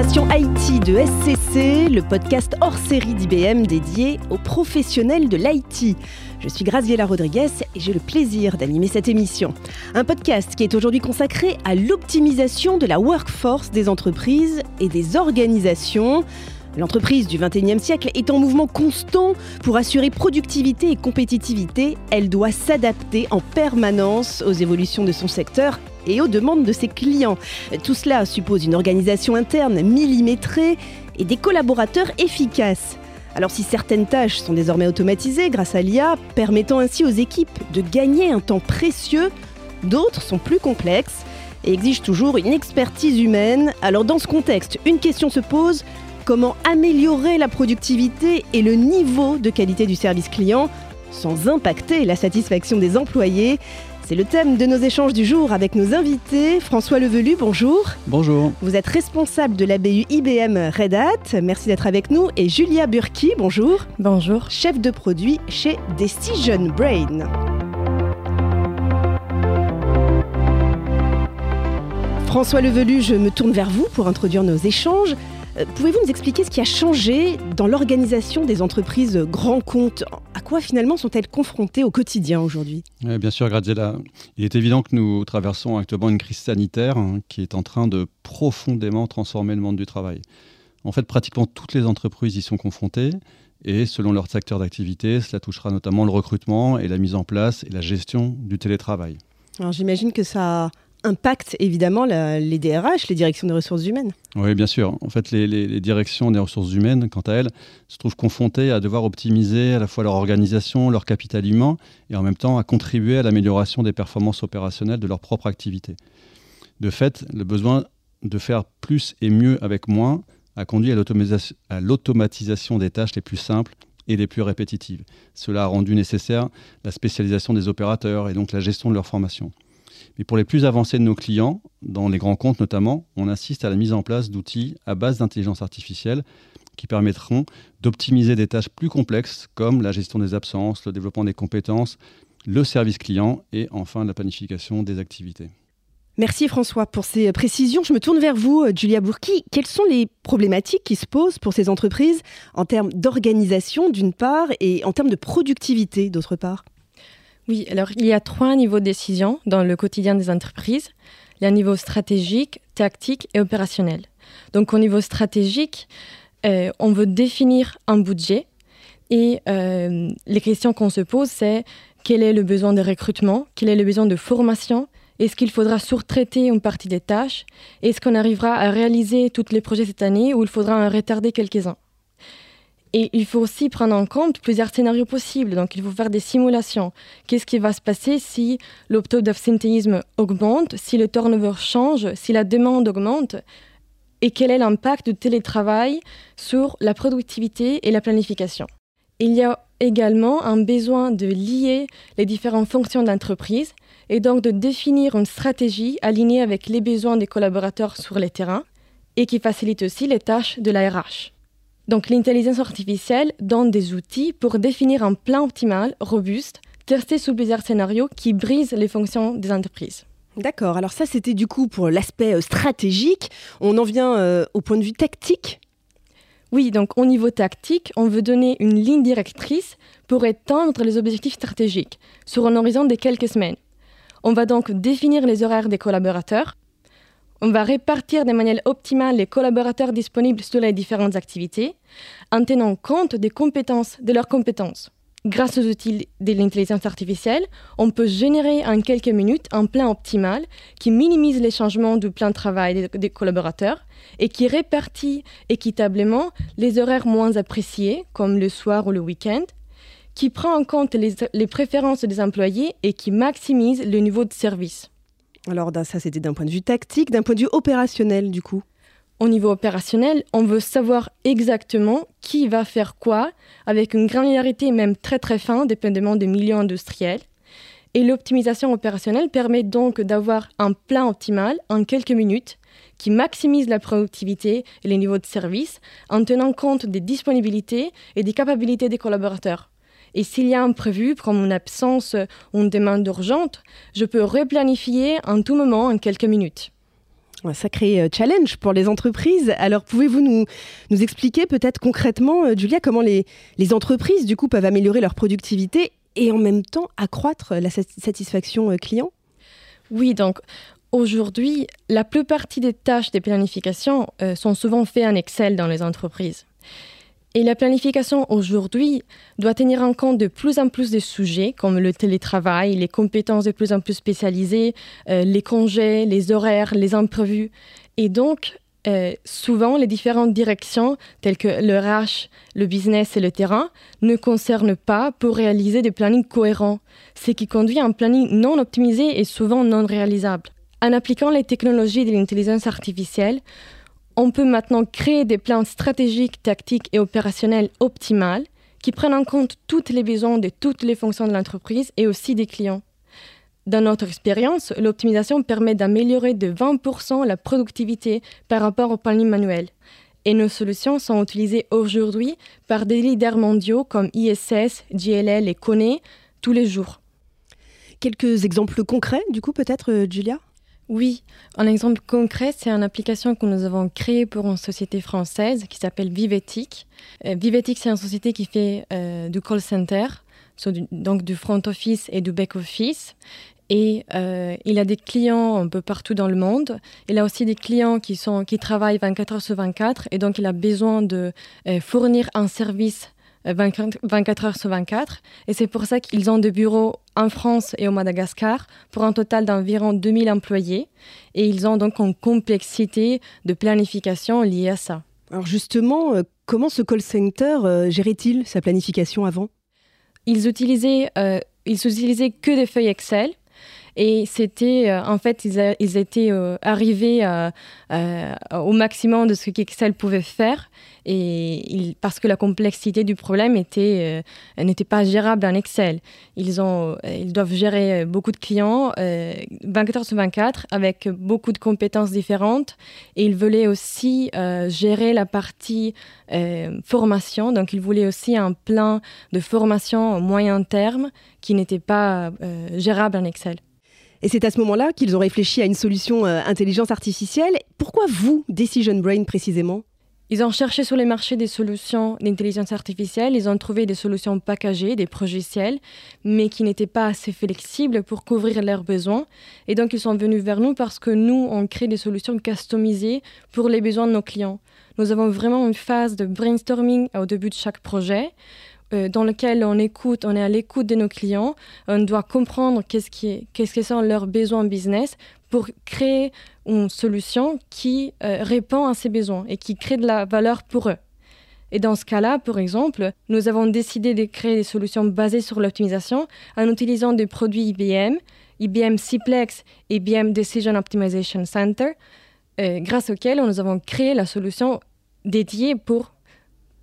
IT de SCC, le podcast hors série d'IBM dédié aux professionnels de l'IT. Je suis Graziella Rodriguez et j'ai le plaisir d'animer cette émission. Un podcast qui est aujourd'hui consacré à l'optimisation de la workforce des entreprises et des organisations. L'entreprise du 21e siècle est en mouvement constant pour assurer productivité et compétitivité. Elle doit s'adapter en permanence aux évolutions de son secteur et aux demandes de ses clients. Tout cela suppose une organisation interne millimétrée et des collaborateurs efficaces. Alors si certaines tâches sont désormais automatisées grâce à l'IA, permettant ainsi aux équipes de gagner un temps précieux, d'autres sont plus complexes et exigent toujours une expertise humaine. Alors dans ce contexte, une question se pose, comment améliorer la productivité et le niveau de qualité du service client sans impacter la satisfaction des employés. C'est le thème de nos échanges du jour avec nos invités. François Levelu, bonjour. Bonjour. Vous êtes responsable de la BU IBM Red Hat. Merci d'être avec nous. Et Julia Burki, bonjour. Bonjour. Chef de produit chez Decision Brain. François Levelu, je me tourne vers vous pour introduire nos échanges. Euh, pouvez-vous nous expliquer ce qui a changé dans l'organisation des entreprises grands comptes? À quoi finalement sont-elles confrontées au quotidien aujourd'hui? Bien sûr, Graziella. Il est évident que nous traversons actuellement une crise sanitaire hein, qui est en train de profondément transformer le monde du travail. En fait, pratiquement toutes les entreprises y sont confrontées. Et selon leur secteur d'activité, cela touchera notamment le recrutement et la mise en place et la gestion du télétravail. Alors j'imagine que ça impacte évidemment les DRH, les directions des ressources humaines. Oui, bien sûr. En fait, les, directions des ressources humaines, quant à elles, se trouvent confrontées à devoir optimiser à la fois leur organisation, leur capital humain, et en même temps à contribuer à l'amélioration des performances opérationnelles de leur propre activité. De fait, le besoin de faire plus et mieux avec moins a conduit à l'automatisation des tâches les plus simples et les plus répétitives. Cela a rendu nécessaire la spécialisation des opérateurs et donc la gestion de leur formation. Mais pour les plus avancés de nos clients, dans les grands comptes notamment, on assiste à la mise en place d'outils à base d'intelligence artificielle qui permettront d'optimiser des tâches plus complexes comme la gestion des absences, le développement des compétences, le service client et enfin la planification des activités. Merci François pour ces précisions. Je me tourne vers vous, Julia Bourki. Quelles sont les problématiques qui se posent pour ces entreprises en termes d'organisation d'une part et en termes de productivité d'autre part? Oui, alors il y a trois niveaux de décision dans le quotidien des entreprises. Il y a un niveau stratégique, tactique et opérationnel. Donc au niveau stratégique, euh, on veut définir un budget et euh, les questions qu'on se pose, c'est quel est le besoin de recrutement, quel est le besoin de formation, est-ce qu'il faudra surtraiter une partie des tâches, est-ce qu'on arrivera à réaliser tous les projets cette année ou il faudra en retarder quelques-uns. Et il faut aussi prendre en compte plusieurs scénarios possibles. Donc, il faut faire des simulations. Qu'est-ce qui va se passer si l'opto d'absentéisme augmente, si le turnover change, si la demande augmente? Et quel est l'impact du télétravail sur la productivité et la planification? Il y a également un besoin de lier les différentes fonctions d'entreprise et donc de définir une stratégie alignée avec les besoins des collaborateurs sur les terrains et qui facilite aussi les tâches de la RH. Donc l'intelligence artificielle donne des outils pour définir un plan optimal, robuste, testé sous plusieurs scénarios qui brisent les fonctions des entreprises. D'accord, alors ça c'était du coup pour l'aspect euh, stratégique. On en vient euh, au point de vue tactique Oui, donc au niveau tactique, on veut donner une ligne directrice pour étendre les objectifs stratégiques sur un horizon de quelques semaines. On va donc définir les horaires des collaborateurs, on va répartir de manière optimale les collaborateurs disponibles sur les différentes activités en tenant compte des compétences, de leurs compétences. Grâce aux outils de l'intelligence artificielle, on peut générer en quelques minutes un plan optimal qui minimise les changements du plan de travail des, collaborateurs et qui répartit équitablement les horaires moins appréciés, comme le soir ou le week-end, qui prend en compte les préférences des employés et qui maximise le niveau de service. Alors ça, c'était d'un point de vue tactique, d'un point de vue opérationnel, du coup. Au niveau opérationnel, on veut savoir exactement qui va faire quoi, avec une granularité même très très fin, dépendamment des milieux industriels. Et l'optimisation opérationnelle permet donc d'avoir un plan optimal en quelques minutes qui maximise la productivité et les niveaux de service en tenant compte des disponibilités et des capacités des collaborateurs. Et s'il y a un prévu, comme une absence ou une demande urgente, je peux replanifier en tout moment en quelques minutes. Un sacré euh, challenge pour les entreprises. Alors, pouvez-vous nous, nous expliquer peut-être concrètement, euh, Julia, comment les, les entreprises, du coup, peuvent améliorer leur productivité et en même temps accroître la satisfaction client? Oui, donc aujourd'hui, la plupart des tâches de planification sont souvent faites en Excel dans les entreprises. Et la planification aujourd'hui doit tenir en compte de plus en plus de sujets comme le télétravail, les compétences de plus en plus spécialisées, euh, les congés, les horaires, les imprévus. Et donc, euh, souvent, les différentes directions, telles que le RH, le business et le terrain, ne concernent pas pour réaliser des plannings cohérents, ce qui conduit à un planning non optimisé et souvent non réalisable. En appliquant les technologies de l'intelligence artificielle, on peut maintenant créer des plans stratégiques, tactiques et opérationnels optimales qui prennent en compte toutes les besoins de toutes les fonctions de l'entreprise et aussi des clients. Dans notre expérience, l'optimisation permet d'améliorer de 20% la productivité par rapport au planning manuel. Et nos solutions sont utilisées aujourd'hui par des leaders mondiaux comme ISS, GLL et Kone tous les jours. Quelques exemples concrets, du coup, peut-être, euh, Julia? Oui, un exemple concret, c'est une application que nous avons créée pour une société française qui s'appelle Vivetic. Euh, Vivetic, c'est une société qui fait euh, du call center, donc du front office et du back office. Et euh, il a des clients un peu partout dans le monde. Il a aussi des clients qui, sont, qui travaillent 24 heures sur 24 et donc il a besoin de fournir un service 24 heures sur 24. Et c'est pour ça qu'ils ont des bureaux en France et au Madagascar pour un total d'environ 2000 employés. Et ils ont donc une complexité de planification liée à ça. Alors justement, euh, comment ce call center euh, gérait-il sa planification avant? Ils utilisaient, euh, ils utilisaient que des feuilles Excel et c'était, euh, en fait, ils, étaient euh, arrivés euh, au maximum de ce qu'Excel pouvait faire. Et parce que la complexité du problème était, n'était pas gérable en Excel. Ils, doivent gérer beaucoup de clients 24 heures sur 24 avec beaucoup de compétences différentes. Et ils voulaient aussi gérer la partie formation. Donc, ils voulaient aussi un plan de formation moyen terme qui n'était pas gérable en Excel. Et c'est à ce moment-là qu'ils ont réfléchi à une solution euh, intelligence artificielle. Pourquoi vous, Decision Brain précisément? Ils ont cherché sur les marchés des solutions d'intelligence artificielle, ils ont trouvé des solutions packagées, des progiciels, mais qui n'étaient pas assez flexibles pour couvrir leurs besoins. Et donc ils sont venus vers nous parce que nous, on crée des solutions customisées pour les besoins de nos clients. Nous avons vraiment une phase de brainstorming au début de chaque projet euh, dans lequel on écoute, on est à l'écoute de nos clients, on doit comprendre qu'est-ce que sont leurs besoins business pour créer une solution qui euh, répond à ces besoins et qui crée de la valeur pour eux. Et dans ce cas-là, par exemple, nous avons décidé de créer des solutions basées sur l'optimisation en utilisant des produits IBM, IBM Cplex et IBM Decision Optimization Center, euh, grâce auxquels nous avons créé la solution dédiée pour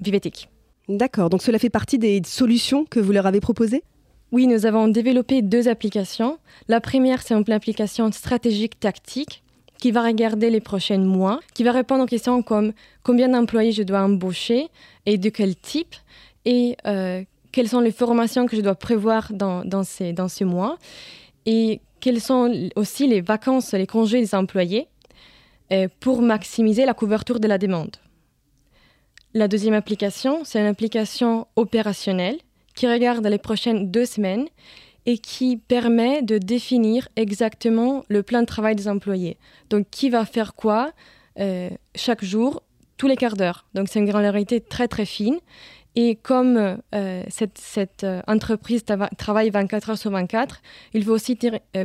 Vivetic. D'accord, donc cela fait partie des solutions que vous leur avez proposées? Oui, nous avons développé deux applications. La première, c'est une application stratégique tactique qui va regarder les prochains mois, qui va répondre aux questions comme combien d'employés je dois embaucher? et de quel type, et euh, quelles sont les formations que je dois prévoir dans, ces, dans mois, et quelles sont aussi les vacances, les congés des employés, euh, pour maximiser la couverture de la demande. La deuxième application, c'est une application opérationnelle qui regarde les prochaines deux semaines et qui permet de définir exactement le plan de travail des employés. Donc, qui va faire quoi euh, chaque jour, tous les quarts d'heure. Donc, c'est une granularité très, très fine. Et comme euh, cette, euh, entreprise travaille 24 heures sur 24, il faut aussi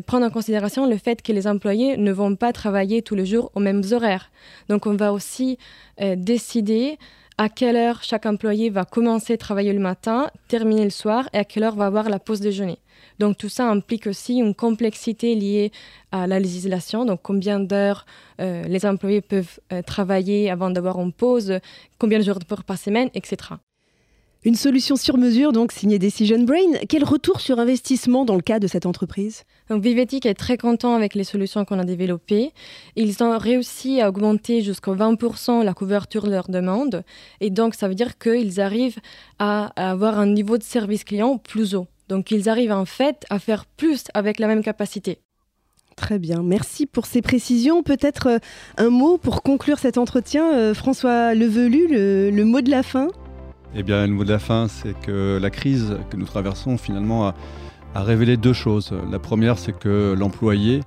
prendre en considération le fait que les employés ne vont pas travailler tous les jours aux mêmes horaires. Donc, on va aussi décider à quelle heure chaque employé va commencer à travailler le matin, terminer le soir et à quelle heure va avoir la pause déjeuner. Donc tout ça implique aussi une complexité liée à la législation, donc combien d'heures euh, les employés peuvent euh, travailler avant d'avoir une pause, combien de jours par semaine, etc. Une solution sur mesure, donc signée Decision Brain. Quel retour sur investissement dans le cas de cette entreprise? Donc, Vivetic est très content avec les solutions qu'on a développées. Ils ont réussi à augmenter jusqu'à 20% la couverture de leurs demandes. Et donc, ça veut dire qu'ils arrivent à avoir un niveau de service client plus haut. Donc, ils arrivent en fait à faire plus avec la même capacité. Très bien, merci pour ces précisions. Peut-être euh, un mot pour conclure cet entretien, euh, François Levelu, le, mot de la fin? Eh bien, le mot de la fin, c'est que la crise que nous traversons finalement a, révélé deux choses. La première, c'est que l'employé,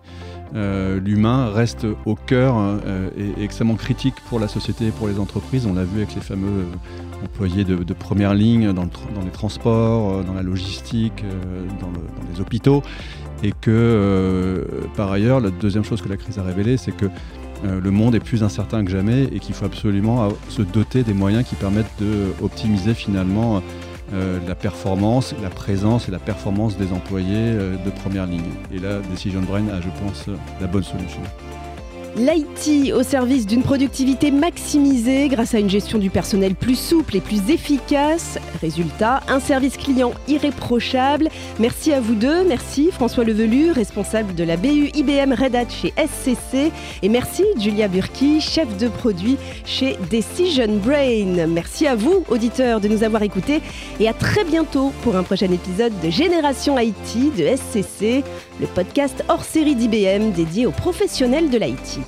euh, l'humain, reste au cœur et, extrêmement critique pour la société et pour les entreprises. On l'a vu avec les fameux employés de, première ligne dans, les transports, dans la logistique, dans les hôpitaux et que euh, par ailleurs, la deuxième chose que la crise a révélée, c'est que euh, le monde est plus incertain que jamais et qu'il faut absolument se doter des moyens qui permettent d'optimiser finalement euh, la performance, la présence et la performance des employés de première ligne. Et là, Decision Brain a, je pense, la bonne solution. L'IT au service d'une productivité maximisée grâce à une gestion du personnel plus souple et plus efficace. Résultat, un service client irréprochable. Merci à vous deux. Merci François Levelu, responsable de la BU IBM Red Hat chez SCC. Et merci Julia Burki, chef de produit chez Decision Brain. Merci à vous, auditeurs, de nous avoir écoutés. Et à très bientôt pour un prochain épisode de Génération IT de SCC, le podcast hors série d'IBM dédié aux professionnels de l'IT.